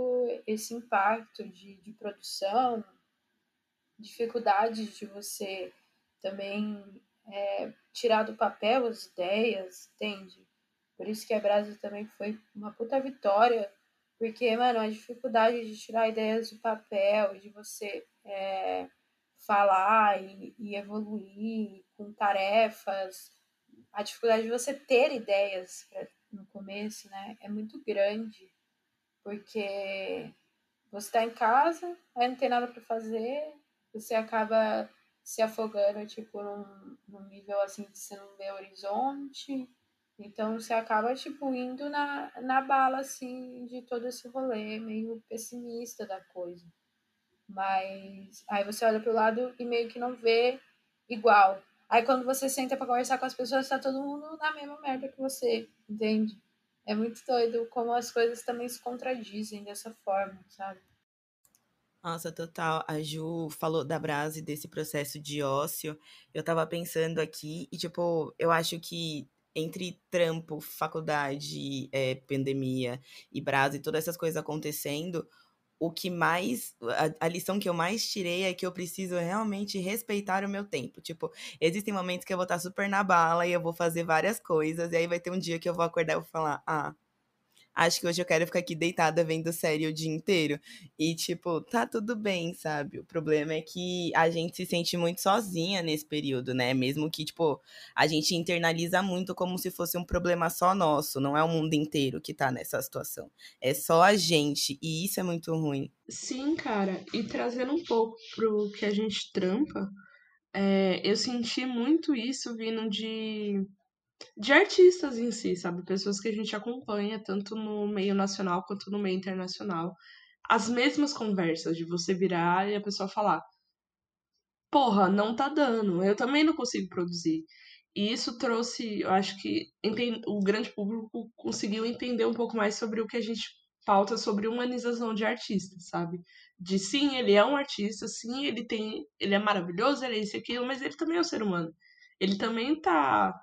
esse impacto de, de produção, dificuldades de você também é, tirar do papel as ideias, entende? Por isso que a Brasil também foi uma puta vitória, porque, mano, a dificuldade de tirar ideias do papel, de você é, falar e, e evoluir com tarefas, a dificuldade de você ter ideias no começo, né, é muito grande, porque você está em casa, aí não tem nada para fazer, você acaba se afogando, tipo, num, num nível, assim, de você não vê horizonte. Então, você acaba, tipo, indo na, na bala, assim, de todo esse rolê, meio pessimista da coisa. Mas aí você olha pro lado e meio que não vê igual. Aí quando você senta para conversar com as pessoas, tá todo mundo na mesma merda que você, entende? É muito doido como as coisas também se contradizem dessa forma, sabe? Nossa, total. A Ju falou da Brase desse processo de ócio. Eu tava pensando aqui e, tipo, eu acho que entre trampo, faculdade, é, pandemia e Brase, todas essas coisas acontecendo, o que mais. A, a, lição que eu mais tirei é que eu preciso realmente respeitar o meu tempo. Tipo, existem momentos que eu vou estar super na bala e eu vou fazer várias coisas, e aí vai ter um dia que eu vou acordar e vou falar: ah, acho que hoje eu quero ficar aqui deitada vendo série o dia inteiro. E, tipo, tá tudo bem, sabe? O problema é que a gente se sente muito sozinha nesse período, né? Mesmo que, tipo, a gente internaliza muito como se fosse um problema só nosso, não é o mundo inteiro que tá nessa situação. É só a gente, e isso é muito ruim. Sim, cara. E trazendo um pouco pro que a gente trampa, é, eu senti muito isso vindo de de artistas em si, sabe? Pessoas que a gente acompanha, tanto no meio nacional quanto no meio internacional. As mesmas conversas de você virar e a pessoa falar: Porra, não tá dando, eu também não consigo produzir. E isso trouxe, eu acho que o grande público conseguiu entender um pouco mais sobre o que a gente pauta sobre humanização de artistas, sabe? De sim, ele é um artista, sim, ele tem, ele é maravilhoso, ele é isso e aquilo, mas ele também é um ser humano. Ele também tá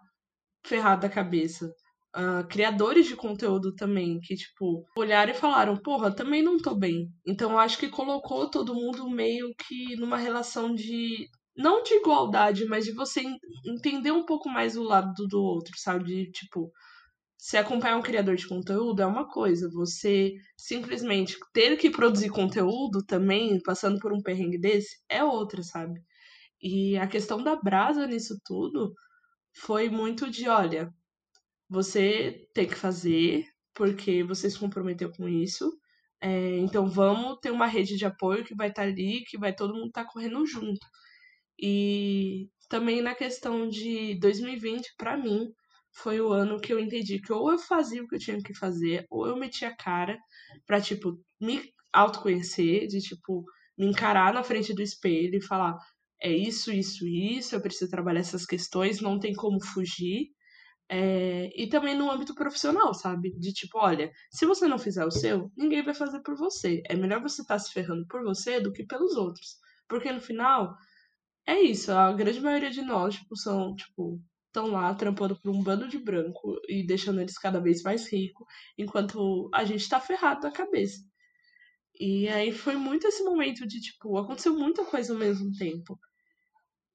ferrado da cabeça. Uh, criadores de conteúdo também, que, tipo, olharam e falaram, porra, também não tô bem. Então, acho que colocou todo mundo meio que numa relação de. Não de igualdade, mas de você entender um pouco mais o lado do outro, sabe? De, tipo, se acompanhar um criador de conteúdo é uma coisa, você simplesmente ter que produzir conteúdo também, passando por um perrengue desse, é outra, sabe? E a questão da brasa nisso tudo foi muito de, olha, você tem que fazer, porque você se comprometeu com isso. É, então vamos ter uma rede de apoio que vai estar tá ali, que vai todo mundo estar tá correndo junto. E também na questão de 2020, para mim, foi o ano que eu entendi que ou eu fazia o que eu tinha que fazer, ou eu metia a cara pra, tipo, me autoconhecer, de, tipo, me encarar na frente do espelho e falar: é isso, isso, isso, eu preciso trabalhar essas questões, não tem como fugir. É, e também no âmbito profissional, sabe? De tipo, olha, se você não fizer o seu, ninguém vai fazer por você. É melhor você estar tá se ferrando por você do que pelos outros. Porque no final, é isso. A grande maioria de nós, tipo, são, tipo, estão lá trampando por um bando de branco e deixando eles cada vez mais ricos, enquanto a gente tá ferrado da cabeça. E aí foi muito esse momento de, tipo, aconteceu muita coisa ao mesmo tempo.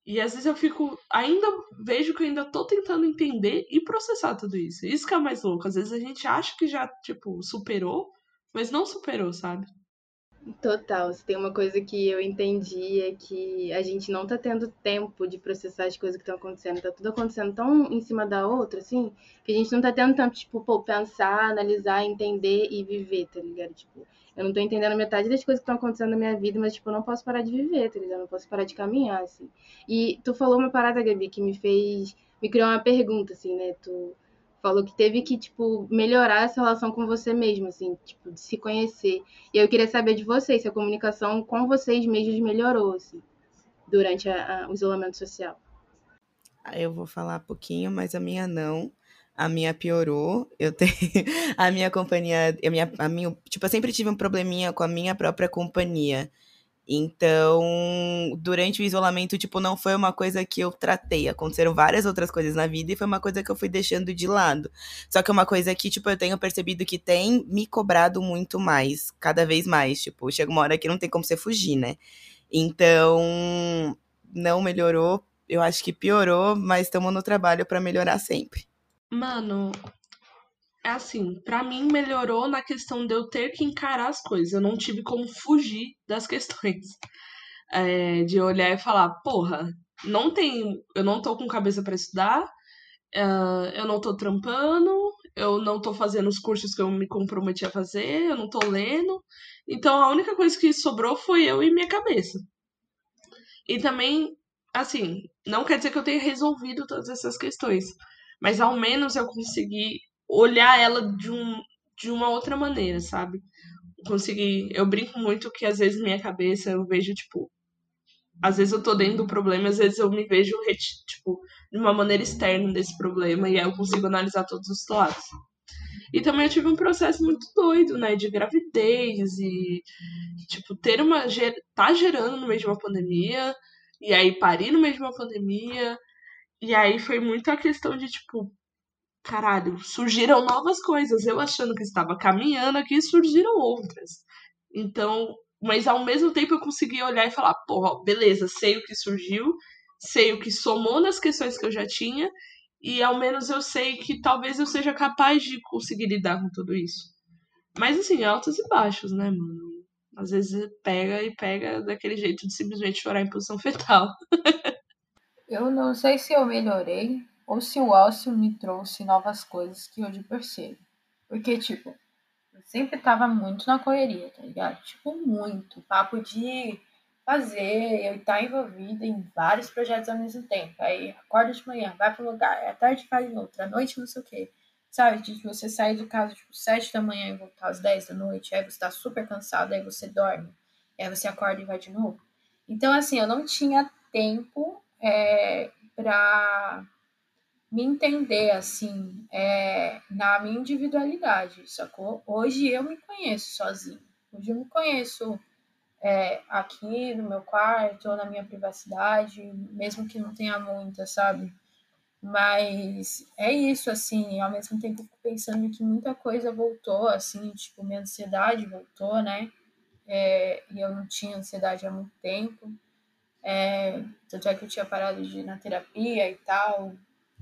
E às vezes eu fico. Ainda vejo que eu ainda tô tentando entender e processar tudo isso. Isso que é mais louco. Às vezes a gente acha que já, tipo, superou, mas não superou, sabe? Total. Se tem uma coisa que eu entendi é que a gente não tá tendo tempo de processar as coisas que estão acontecendo. Tá tudo acontecendo tão em cima da outra, assim, que a gente não tá tendo tempo, tipo, pô, pensar, analisar, entender e viver, tá ligado? Tipo, eu não tô entendendo metade das coisas que estão acontecendo na minha vida, mas, tipo, eu não posso parar de viver, tá ligado? Eu não posso parar de caminhar, assim. E tu falou uma parada, Gabi, que me fez. me criou uma pergunta, assim, né? Tu falou que teve que, tipo, melhorar essa relação com você mesmo, assim, tipo, de se conhecer. E eu queria saber de vocês, se a comunicação com vocês mesmos melhorou, assim, durante a, a, o isolamento social. Eu vou falar pouquinho, mas a minha não. A minha piorou. Eu tenho a minha companhia, a minha, a minha, tipo, eu sempre tive um probleminha com a minha própria companhia. Então, durante o isolamento, tipo, não foi uma coisa que eu tratei. Aconteceram várias outras coisas na vida e foi uma coisa que eu fui deixando de lado. Só que é uma coisa que, tipo, eu tenho percebido que tem me cobrado muito mais, cada vez mais. Tipo, chega uma hora que não tem como você fugir, né? Então, não melhorou. Eu acho que piorou, mas estamos no trabalho para melhorar sempre. Mano, é assim, para mim melhorou na questão de eu ter que encarar as coisas. Eu não tive como fugir das questões. É, de olhar e falar, porra, não tem. Eu não tô com cabeça para estudar, uh, eu não tô trampando, eu não tô fazendo os cursos que eu me comprometi a fazer, eu não tô lendo. Então a única coisa que sobrou foi eu e minha cabeça. E também, assim, não quer dizer que eu tenha resolvido todas essas questões, mas ao menos eu consegui olhar ela de, um, de uma outra maneira, sabe? Conseguir. Eu brinco muito que às vezes minha cabeça eu vejo, tipo. Às vezes eu tô dentro do problema, às vezes eu me vejo, tipo, de uma maneira externa desse problema, e aí eu consigo analisar todos os lados. E também eu tive um processo muito doido, né, de gravidez e, tipo, ter uma. tá gerando no meio de uma pandemia, e aí parir no meio de uma pandemia, e aí foi muito a questão de, tipo, caralho, surgiram novas coisas. Eu achando que estava caminhando aqui, surgiram outras. Então, mas ao mesmo tempo eu consegui olhar e falar, porra, beleza, sei o que surgiu, sei o que somou nas questões que eu já tinha, e ao menos eu sei que talvez eu seja capaz de conseguir lidar com tudo isso. Mas assim, altos e baixos, né, mano? Às vezes pega e pega daquele jeito de simplesmente chorar em posição fetal. eu não sei se eu melhorei, ou se o ócio me trouxe novas coisas que hoje percebo. Porque, tipo, eu sempre tava muito na correria, tá ligado? Tipo, muito. Papo de fazer, eu estar envolvida em vários projetos ao mesmo tempo. Aí acorda de manhã, vai pro lugar, à tarde faz outra, à noite não sei o quê. Sabe? De você sair de casa tipo sete da manhã e voltar às 10 da noite, aí você tá super cansado, aí você dorme, aí você acorda e vai de novo. Então, assim, eu não tinha tempo é, pra me entender assim é, na minha individualidade, sacou? Hoje eu me conheço sozinho. Hoje eu me conheço é, aqui no meu quarto ou na minha privacidade, mesmo que não tenha muita, sabe? Mas é isso, assim, ao mesmo tempo pensando que muita coisa voltou, assim, tipo, minha ansiedade voltou, né? É, e eu não tinha ansiedade há muito tempo. É, tanto é que eu tinha parado de ir na terapia e tal,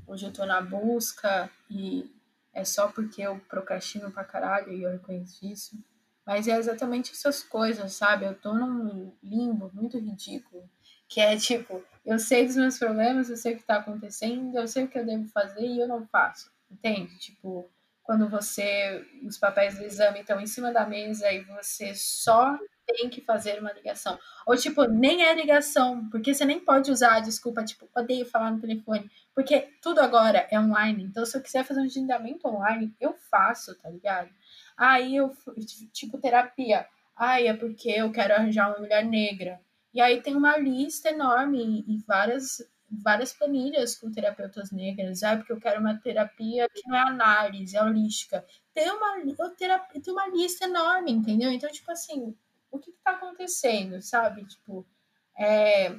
Hoje eu tô na busca e é só porque eu procrastino pra caralho e eu reconheço isso. Mas é exatamente essas coisas, sabe? Eu tô num limbo muito ridículo, que é tipo, eu sei dos meus problemas, eu sei o que tá acontecendo, eu sei o que eu devo fazer e eu não faço. Entende? Tipo, quando você os papéis do exame estão em cima da mesa e você só tem que fazer uma ligação. Ou, tipo, nem é ligação, porque você nem pode usar a desculpa, tipo, odeio falar no telefone. Porque tudo agora é online. Então, se eu quiser fazer um agendamento online, eu faço, tá ligado? Aí eu, tipo, terapia. Ai, é porque eu quero arranjar uma mulher negra. E aí tem uma lista enorme e várias várias planilhas com terapeutas negras, ah, porque eu quero uma terapia que não é análise, é holística. Tem uma, terapia, tem uma lista enorme, entendeu? Então, tipo assim, o que está acontecendo, sabe? Tipo, é,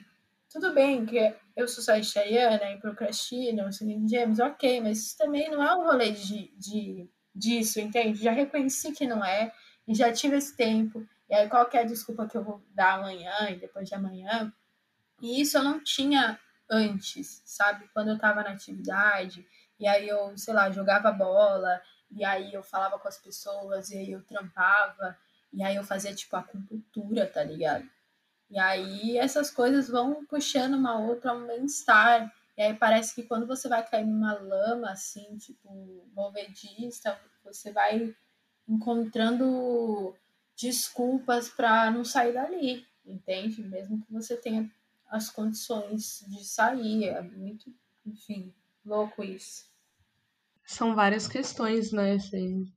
tudo bem que eu sou sagitariana e procrastino, sou gêmeos, ok, mas isso também não é um rolê de, de, disso, entende? Já reconheci que não é, e já tive esse tempo, e aí qualquer desculpa que eu vou dar amanhã e depois de amanhã, e isso eu não tinha antes, sabe? Quando eu estava na atividade, e aí eu, sei lá, jogava bola, e aí eu falava com as pessoas, e aí eu trampava, e aí eu fazia tipo acupuntura, tá ligado? E aí essas coisas vão puxando uma outra um bem-estar. E aí parece que quando você vai cair numa lama assim, tipo, movedista, você vai encontrando desculpas para não sair dali, entende? Mesmo que você tenha as condições de sair. É muito, enfim, louco isso. São várias questões, né? Assim,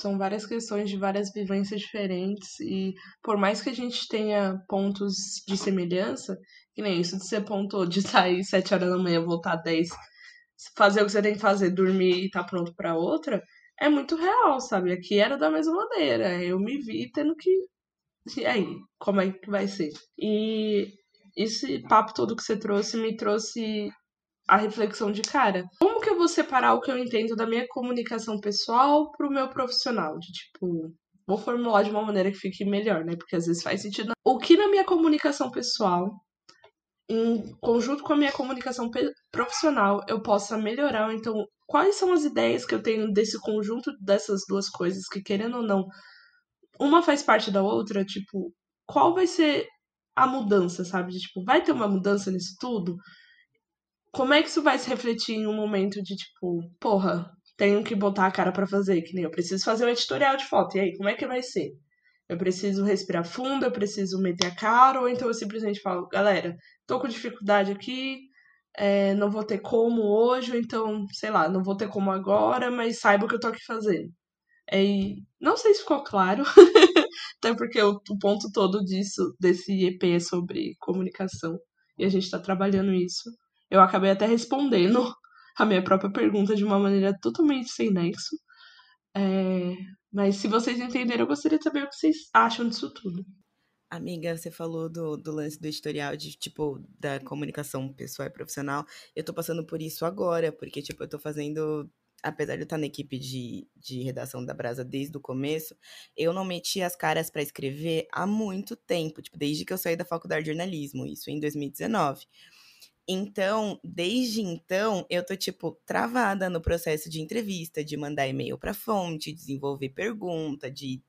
são várias questões de várias vivências diferentes e por mais que a gente tenha pontos de semelhança, que nem isso de ser ponto de sair sete horas da manhã, voltar dez, fazer o que você tem que fazer, dormir e tá pronto para outra, é muito real, sabe? Aqui era da mesma maneira. Eu me vi tendo que e aí, como é que vai ser? E esse papo todo que você trouxe me trouxe a reflexão de cara. Como que eu vou separar o que eu entendo da minha comunicação pessoal pro meu profissional? De tipo, vou formular de uma maneira que fique melhor, né? Porque às vezes faz sentido. O que na minha comunicação pessoal, em conjunto com a minha comunicação profissional, eu possa melhorar. Então, quais são as ideias que eu tenho desse conjunto dessas duas coisas que, querendo ou não, uma faz parte da outra? Tipo, qual vai ser a mudança, sabe? De, tipo, vai ter uma mudança nisso tudo? Como é que isso vai se refletir em um momento de, tipo, porra, tenho que botar a cara para fazer, que nem eu preciso fazer um editorial de foto. E aí, como é que vai ser? Eu preciso respirar fundo, eu preciso meter a cara, ou então eu simplesmente falo, galera, tô com dificuldade aqui, é, não vou ter como hoje, então, sei lá, não vou ter como agora, mas saiba o que eu tô aqui fazendo. É, não sei se ficou claro, até porque o, o, ponto todo disso, desse EP é sobre comunicação, e a gente está trabalhando isso. Eu acabei até respondendo a minha própria pergunta de uma maneira totalmente sem nexo. É, mas se vocês entenderam, eu gostaria de saber o que vocês acham disso tudo. Amiga, você falou do, do lance do editorial, de, tipo, da comunicação pessoal e profissional. Eu tô passando por isso agora, porque, tipo, eu tô fazendo apesar de eu estar na equipe de, de redação da Brasa desde o começo, eu não meti as caras para escrever há muito tempo, tipo, desde que eu saí da faculdade de jornalismo, isso em 2019. Então, desde então, eu tô, tipo, travada no processo de entrevista, de mandar e-mail pra fonte, desenvolver pergunta, de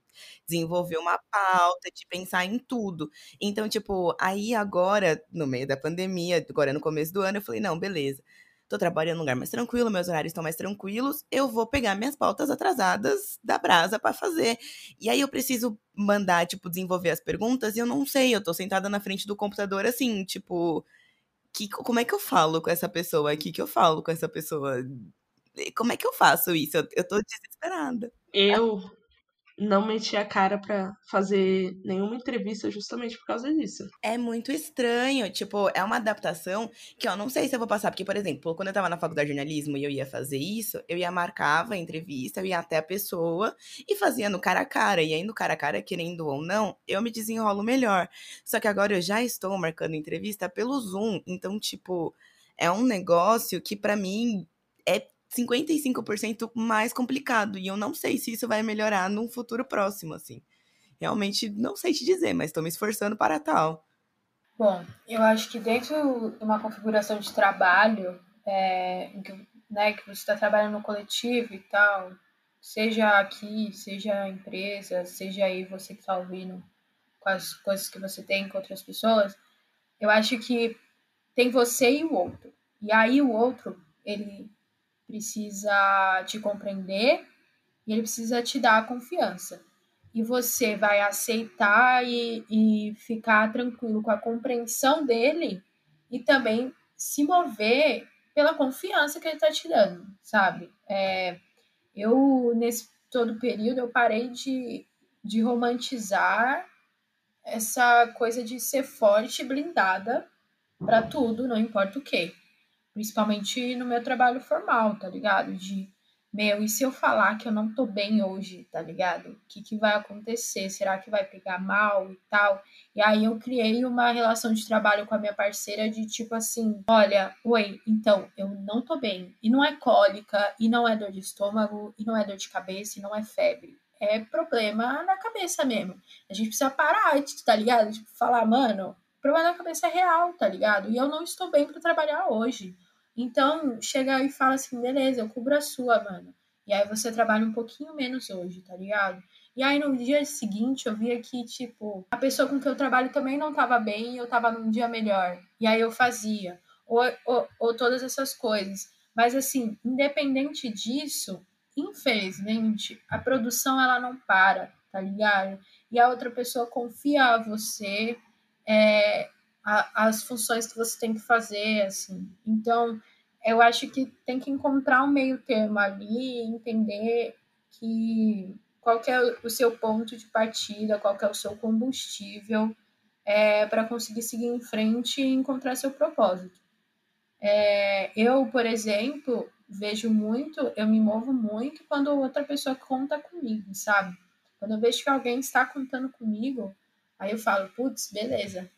desenvolver uma pauta, de pensar em tudo. Então, tipo, aí agora, no meio da pandemia, agora no começo do ano, eu falei, não, beleza tô trabalhando num lugar mais tranquilo, meus horários estão mais tranquilos, eu vou pegar minhas pautas atrasadas da brasa para fazer. E aí eu preciso mandar, tipo, desenvolver as perguntas e eu não sei, eu tô sentada na frente do computador assim, tipo, que, como é que eu falo com essa pessoa? O que, que eu falo com essa pessoa? Como é que eu faço isso? Eu, eu tô desesperada. Eu não meti a cara para fazer nenhuma entrevista justamente por causa disso. É muito estranho, tipo, é uma adaptação que eu não sei se eu vou passar, porque, por exemplo, quando eu tava na faculdade de jornalismo e eu ia fazer isso, eu ia marcava a entrevista, eu ia até a pessoa e fazia no cara a cara, e aí no cara a cara, querendo ou não, eu me desenrolo melhor. Só que agora eu já estou marcando entrevista pelo Zoom, então, tipo, é um negócio que para mim 55% mais complicado. E eu não sei se isso vai melhorar num futuro próximo, assim. Realmente não sei te dizer, mas estou me esforçando para tal. Bom, eu acho que dentro de uma configuração de trabalho, é, né, que você está trabalhando no coletivo e tal, seja aqui, seja a empresa, seja aí você que está ouvindo com as coisas que você tem com outras pessoas, eu acho que tem você e o outro. E aí o outro, ele precisa te compreender e ele precisa te dar a confiança. E você vai aceitar e, e ficar tranquilo com a compreensão dele e também se mover pela confiança que ele está te dando, sabe? É, eu, nesse todo período, eu parei de, de romantizar essa coisa de ser forte blindada para tudo, não importa o que. Principalmente no meu trabalho formal, tá ligado? De meu, e se eu falar que eu não tô bem hoje, tá ligado? O que, que vai acontecer? Será que vai pegar mal e tal? E aí eu criei uma relação de trabalho com a minha parceira de tipo assim: olha, oi, então, eu não tô bem. E não é cólica, e não é dor de estômago, e não é dor de cabeça, e não é febre. É problema na cabeça mesmo. A gente precisa parar, tá ligado? Tipo, falar, mano, problema na cabeça é real, tá ligado? E eu não estou bem para trabalhar hoje. Então, chega e fala assim, beleza, eu cubro a sua, mano. E aí você trabalha um pouquinho menos hoje, tá ligado? E aí no dia seguinte eu via que, tipo, a pessoa com que eu trabalho também não tava bem e eu tava num dia melhor. E aí eu fazia. Ou, ou, ou todas essas coisas. Mas assim, independente disso, infelizmente, a produção ela não para, tá ligado? E a outra pessoa confia a você é, a, as funções que você tem que fazer, assim. Então, eu acho que tem que encontrar um meio termo ali, entender que qual que é o seu ponto de partida, qual que é o seu combustível é, para conseguir seguir em frente e encontrar seu propósito. É, eu, por exemplo, vejo muito, eu me movo muito quando outra pessoa conta comigo, sabe? Quando eu vejo que alguém está contando comigo, aí eu falo, putz, beleza,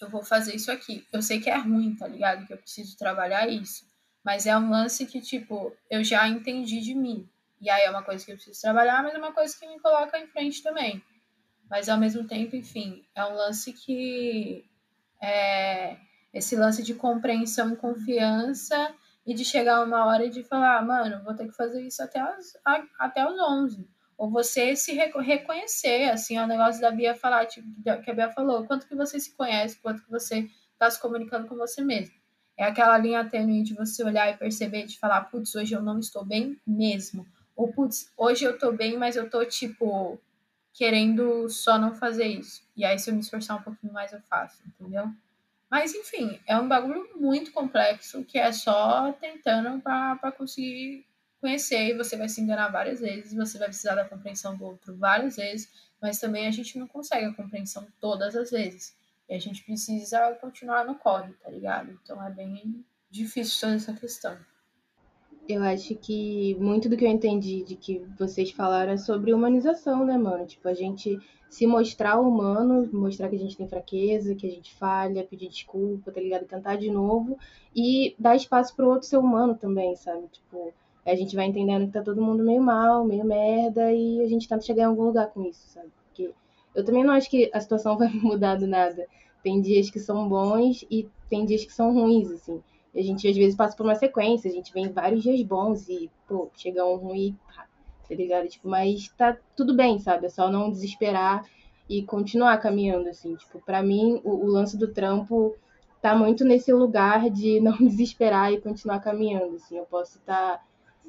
eu vou fazer isso aqui. Eu sei que é ruim, tá ligado? Que eu preciso trabalhar isso. Mas é um lance que, tipo, eu já entendi de mim. E aí é uma coisa que eu preciso trabalhar, mas é uma coisa que me coloca em frente também. Mas ao mesmo tempo, enfim, é um lance que. É, esse lance de compreensão e confiança e de chegar uma hora e de falar, ah, mano, vou ter que fazer isso até, as, até os 11 ou você se reconhecer, assim, é o negócio da Bia falar, tipo, que a Bia falou, quanto que você se conhece, quanto que você está se comunicando com você mesmo. É aquela linha tênue de você olhar e perceber, de falar, putz, hoje eu não estou bem mesmo. Ou, putz, hoje eu estou bem, mas eu estou, tipo, querendo só não fazer isso. E aí, se eu me esforçar um pouquinho mais, eu faço, entendeu? Mas, enfim, é um bagulho muito complexo que é só tentando para conseguir conhecer e você vai se enganar várias vezes, você vai precisar da compreensão do outro várias vezes, mas também a gente não consegue a compreensão todas as vezes. E a gente precisa continuar no corre, tá ligado? Então é bem difícil toda essa questão. Eu acho que muito do que eu entendi de que vocês falaram é sobre humanização, né, mano? Tipo, a gente se mostrar humano, mostrar que a gente tem fraqueza, que a gente falha, pedir desculpa, tá ligado? Tentar de novo e dar espaço pro outro ser humano também, sabe? Tipo, a gente vai entendendo que tá todo mundo meio mal, meio merda, e a gente tenta chegar em algum lugar com isso, sabe? Porque eu também não acho que a situação vai mudar do nada. Tem dias que são bons e tem dias que são ruins, assim. A gente às vezes passa por uma sequência, a gente vem vários dias bons e, pô, chega um ruim, tá ligado? Tipo, mas tá tudo bem, sabe? É só não desesperar e continuar caminhando, assim. Tipo, pra mim, o, o lance do trampo tá muito nesse lugar de não desesperar e continuar caminhando, assim. Eu posso estar. Tá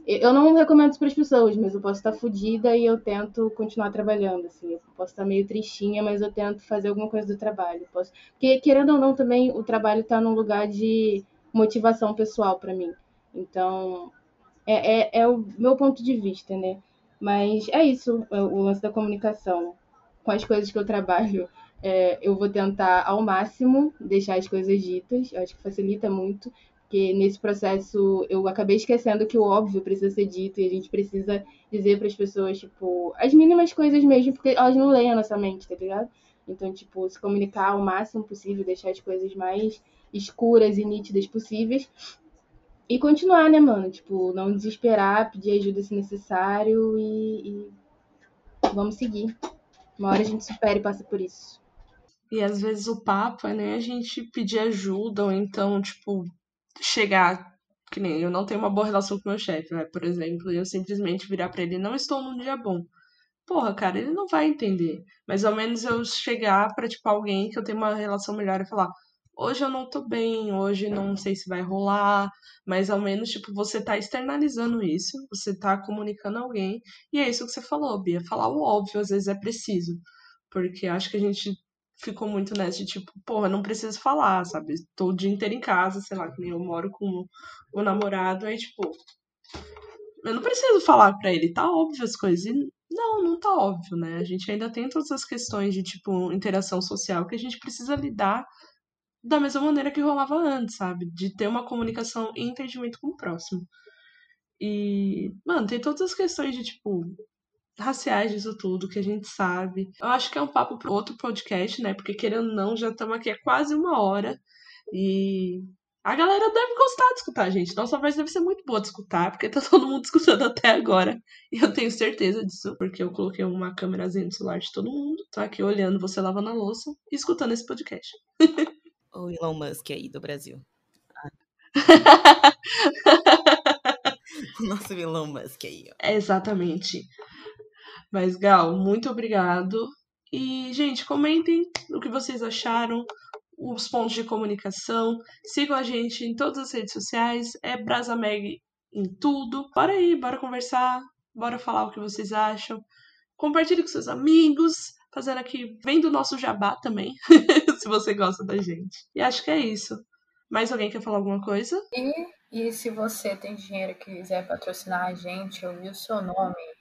eu não recomendo isso para as pessoas, mas eu posso estar fodida e eu tento continuar trabalhando, assim. Eu posso estar meio tristinha, mas eu tento fazer alguma coisa do trabalho. Posso... Porque, querendo ou não, também o trabalho está num lugar de motivação pessoal para mim. Então, é, é, é, o meu ponto de vista, né? Mas é isso, é o lance da comunicação. Com as coisas que eu trabalho, é, eu vou tentar ao máximo deixar as coisas ditas, eu acho que facilita muito, porque nesse processo eu acabei esquecendo que o óbvio precisa ser dito e a gente precisa dizer para as pessoas, tipo, as mínimas coisas mesmo, porque elas não leem a nossa mente, tá ligado? Então, tipo, se comunicar ao máximo possível, deixar as coisas mais escuras e nítidas possíveis. E continuar, né, mano? Tipo, não desesperar, pedir ajuda se necessário e, e vamos seguir. Uma hora a gente supera e passa por isso. E às vezes o papo é nem a gente pedir ajuda, ou então, tipo, chegar, que nem eu não tenho uma boa relação com meu chefe, né? Por exemplo, e eu simplesmente virar para ele, não estou num dia bom. Porra, cara, ele não vai entender. Mas ao menos eu chegar pra, tipo, alguém que eu tenho uma relação melhor e falar, hoje eu não tô bem, hoje não sei se vai rolar, mas ao menos, tipo, você tá externalizando isso, você tá comunicando alguém, e é isso que você falou, Bia. Falar o óbvio às vezes é preciso, porque acho que a gente ficou muito nessa de tipo, porra, não preciso falar, sabe? Tô o dia inteiro em casa, sei lá, que nem eu moro com o namorado, aí, tipo, eu não preciso falar pra ele, tá óbvio as coisas. E não, não tá óbvio, né? A gente ainda tem todas as questões de, tipo, interação social que a gente precisa lidar da mesma maneira que rolava antes, sabe? De ter uma comunicação e entendimento com o próximo. E, mano, tem todas as questões de, tipo, raciais disso tudo, que a gente sabe. Eu acho que é um papo para outro podcast, né? Porque querendo ou não, já estamos aqui há quase uma hora. E a galera deve gostar de escutar, gente. Nossa voz deve ser muito boa de escutar, porque tá todo mundo escutando até agora. E eu tenho certeza disso, porque eu coloquei uma câmerazinha no celular de todo mundo. Tô aqui olhando você lavando a louça e escutando esse podcast. o Elon Musk aí do Brasil. o nosso Elon Musk aí, ó. exatamente. Mas, Gal, muito obrigado. E, gente, comentem o que vocês acharam, os pontos de comunicação. Sigam a gente em todas as redes sociais. É Brasameg em tudo. Bora aí, bora conversar. Bora falar o que vocês acham. Compartilhe com seus amigos. Fazendo aqui, vendo o nosso jabá também, se você gosta da gente. E acho que é isso. Mais alguém quer falar alguma coisa? E, e se você tem dinheiro e quiser patrocinar a gente, ouvir o seu nome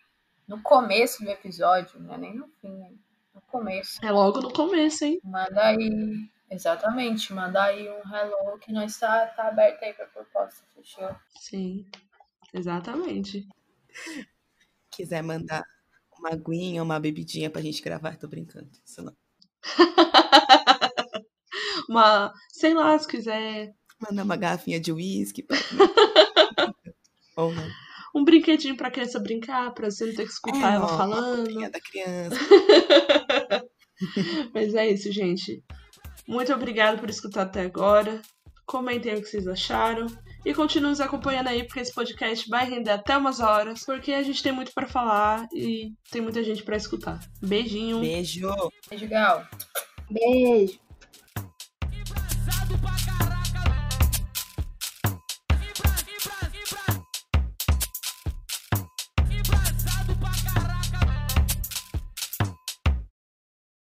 no começo do episódio, não é nem no fim, né? no começo. É logo no começo, hein? Manda aí, exatamente, manda aí um hello que nós tá, tá aberto aí pra proposta, fechou? Sim, exatamente. Quiser mandar uma aguinha, uma bebidinha pra gente gravar, tô brincando, isso não. uma, sei lá, se quiser. Mandar uma garrafinha de uísque. Pra... Ou não um brinquedinho pra criança brincar, pra você não ter que escutar é, ela ó, falando. da criança. Mas é isso, gente. Muito obrigada por escutar até agora. Comentem o que vocês acharam. E continuem nos acompanhando aí, porque esse podcast vai render até umas horas, porque a gente tem muito para falar e tem muita gente para escutar. Beijinho. Beijo. Beijo, Gal. Beijo.